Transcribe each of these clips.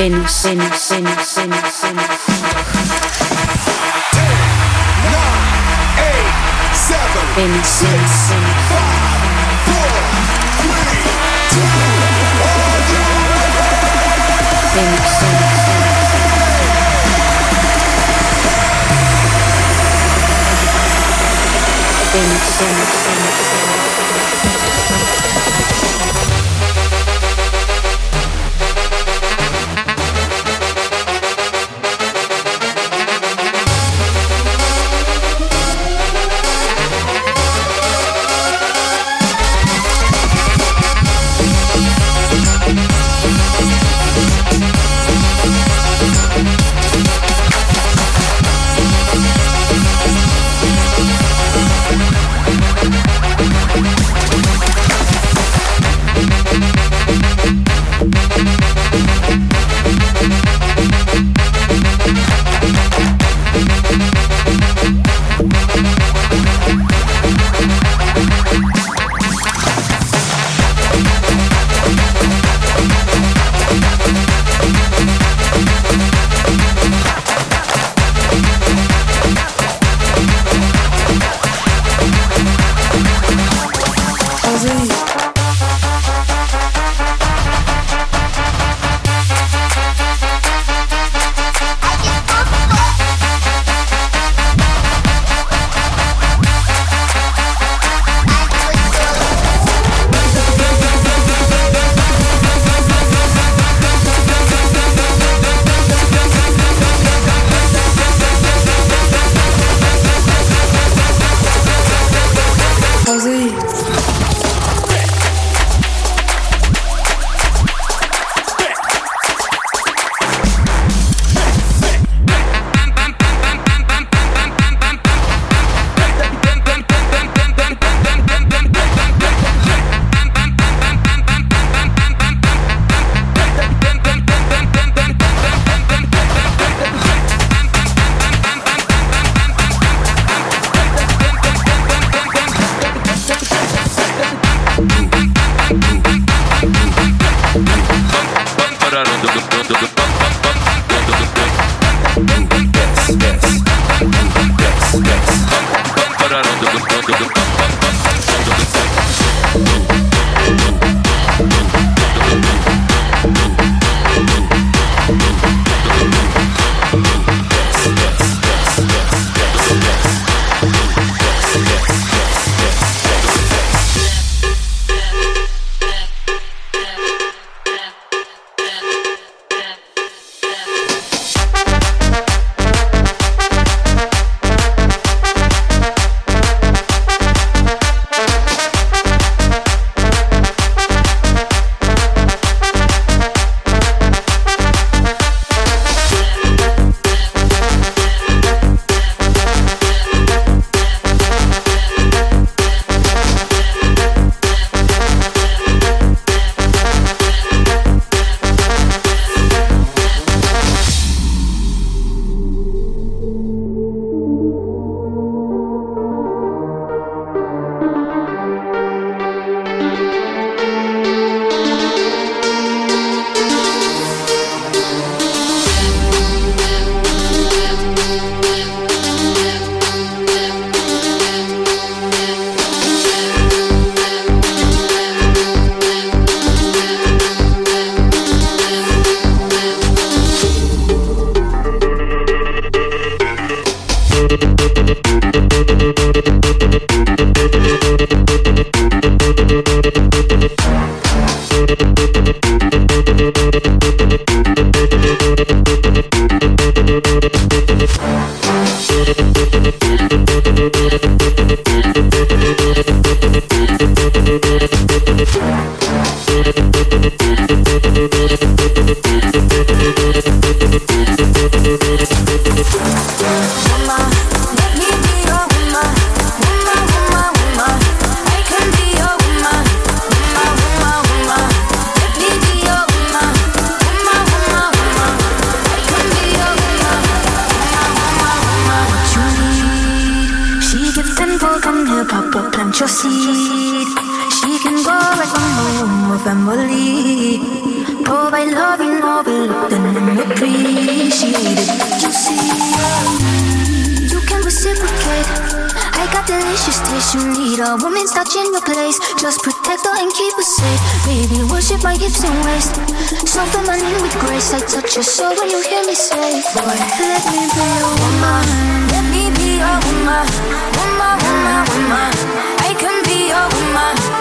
Venus, Venus, Venus, Venus, Venus. Venus, Venus, Venus. Venus, Venus, Venus, Venus, Venus. Seed. She can go right from home with family. Provide love and overlooked and appreciated. You see, you can reciprocate. I got delicious taste. You need a woman's touch in your place. Just protect her and keep her safe. Baby, worship my hips and waist. So feminine with grace. I touch your soul when you hear me say, Boy, let me be your woman. Let me be your woman. Woman, woman, woman. I can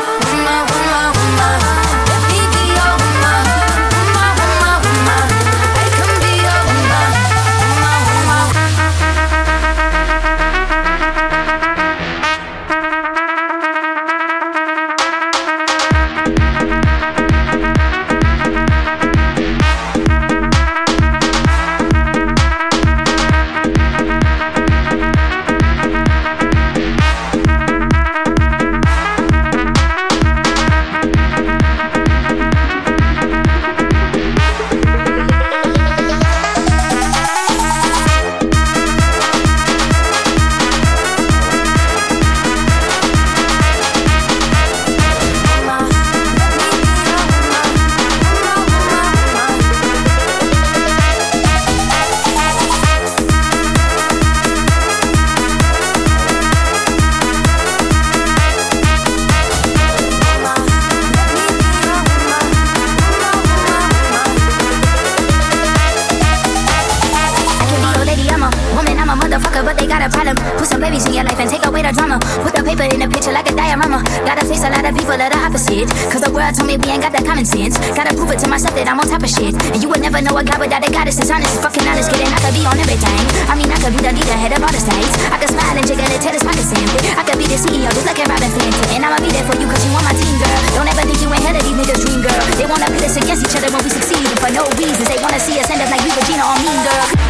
Put some babies in your life and take away the drama. Put the paper in the picture like a diorama. Gotta face a lot of people that are opposite. Cause the world told me we ain't got that common sense. Gotta prove it to myself that I'm on top of shit. And you would never know a guy without a goddess. It's honest, fucking honest, kidding. I could be on everything. I mean, I could be the leader, head of all the states. I could smile and jiggle and tell his pockets empty. I could be the CEO, just like a Robyn Fenty. And I'ma be there for you cause you want my team, girl. Don't ever think you ain't hell of these niggas' dream, girl. They wanna pit us against each other when we succeed. And for no reasons, they wanna see us end up like we Regina or Mean Girl.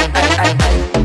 I, I, I, I.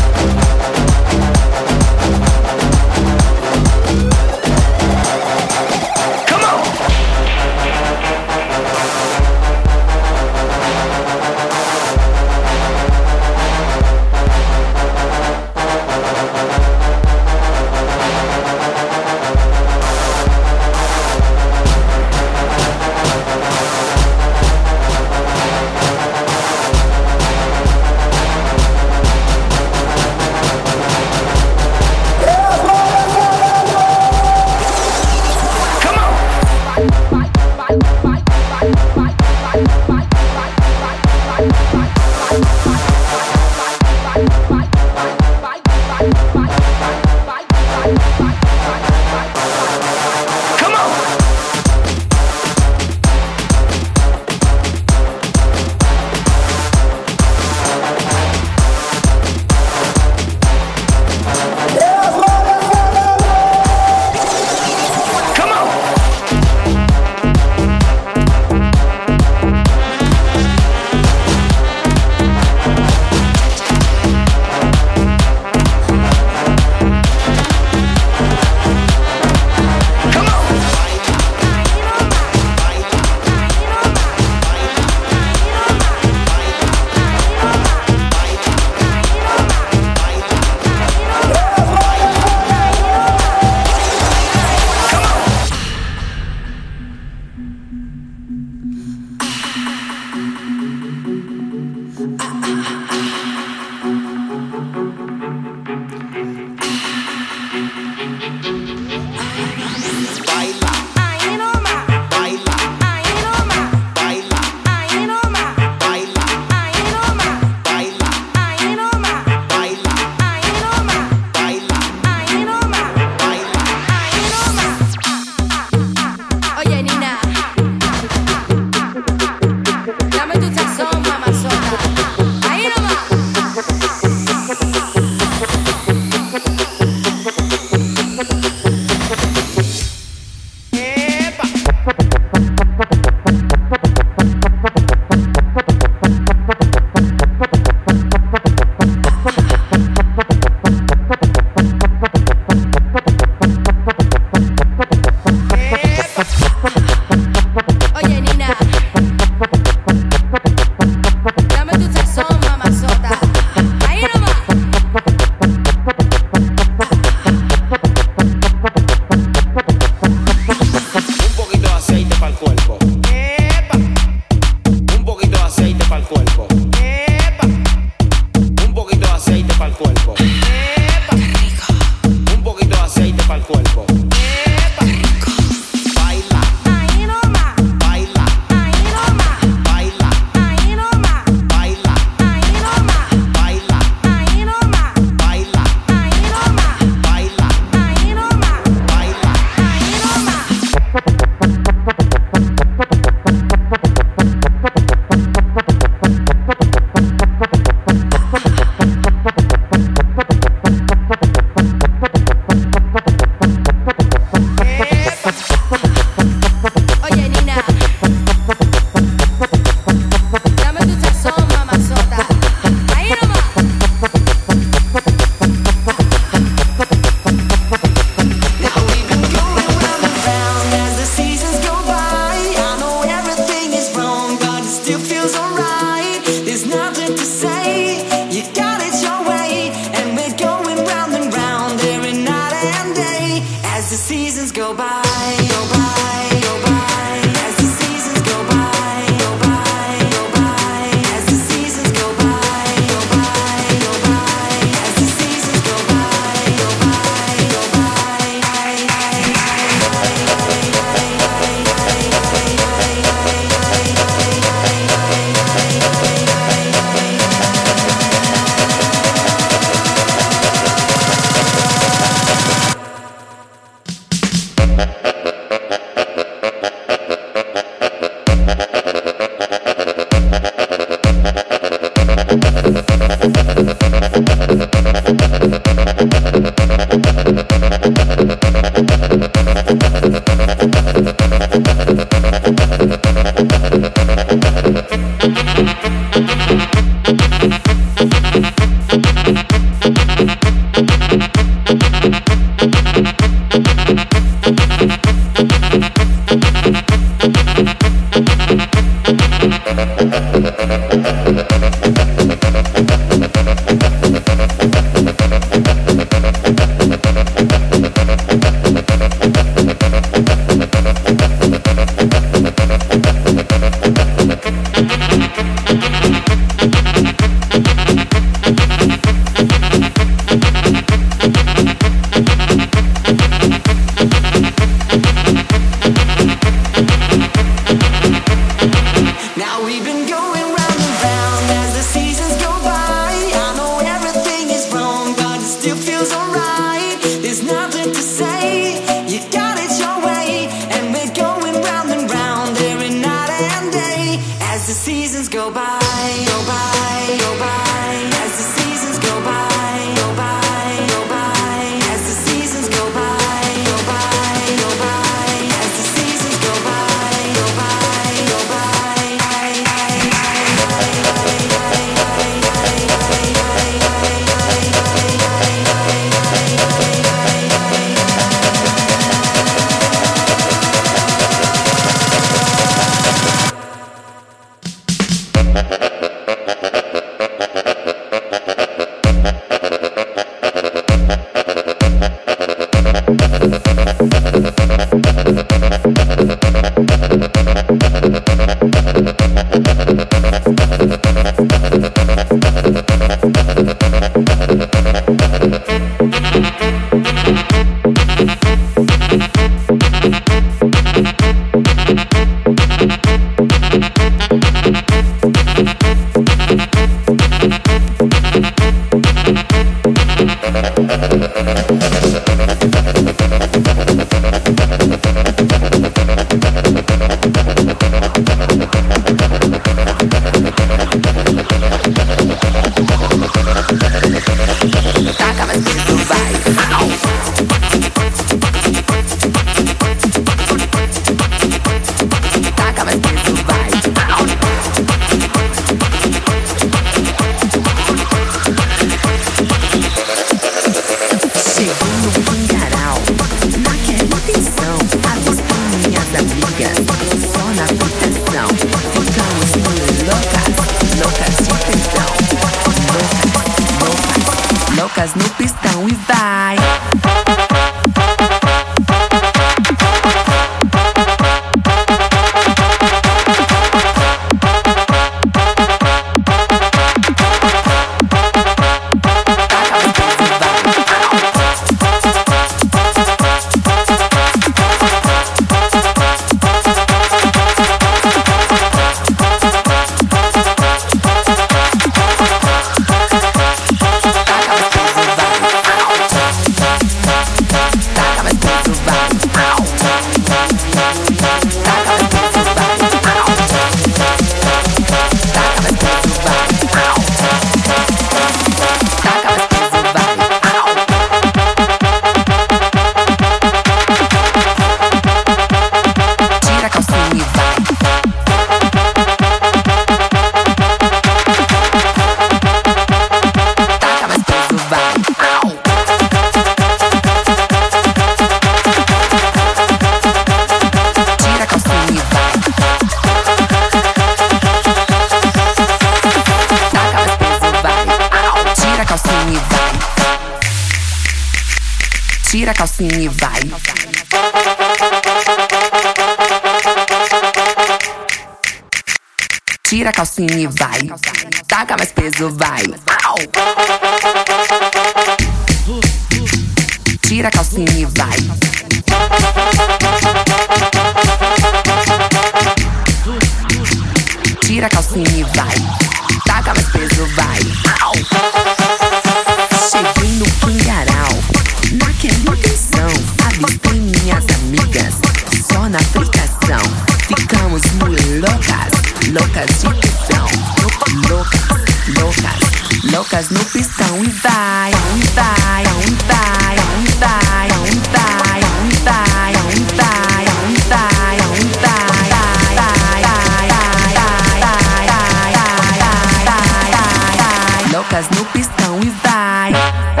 pistão e vai.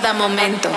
Cada momento.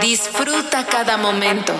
Disfruta cada momento.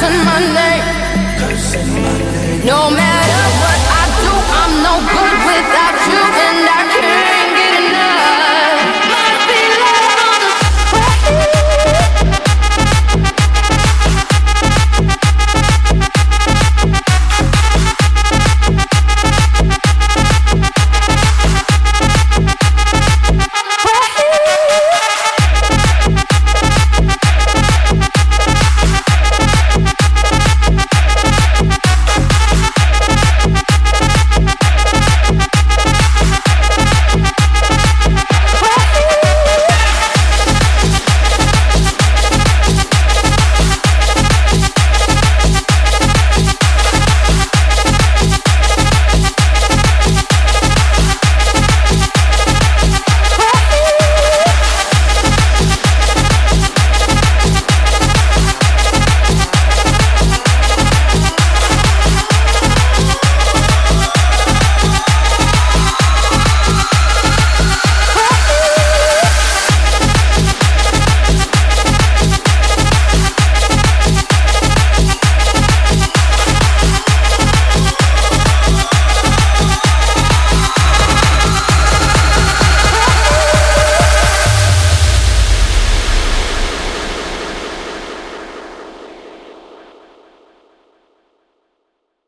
Cursing my name. No matter